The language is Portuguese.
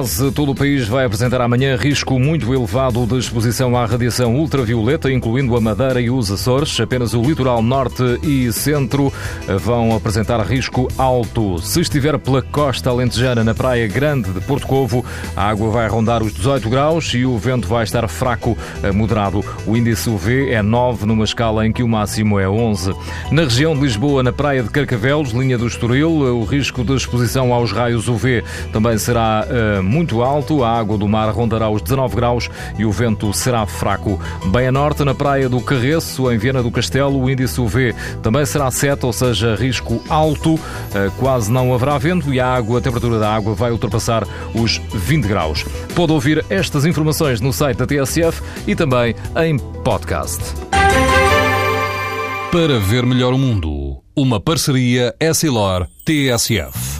Quase todo o país vai apresentar amanhã risco muito elevado de exposição à radiação ultravioleta, incluindo a Madeira e os Açores. Apenas o litoral norte e centro vão apresentar risco alto. Se estiver pela costa alentejana, na praia grande de Porto Covo, a água vai rondar os 18 graus e o vento vai estar fraco a moderado. O índice UV é 9, numa escala em que o máximo é 11. Na região de Lisboa, na praia de Carcavelos, linha do Estoril, o risco de exposição aos raios UV também será uh, muito alto, a água do mar rondará os 19 graus e o vento será fraco. Bem a norte, na praia do Carreço, em Viena do Castelo, o índice UV também será 7, ou seja, risco alto, eh, quase não haverá vento e a água, a temperatura da água vai ultrapassar os 20 graus. Pode ouvir estas informações no site da TSF e também em podcast. Para ver melhor o mundo, uma parceria Essilor-TSF.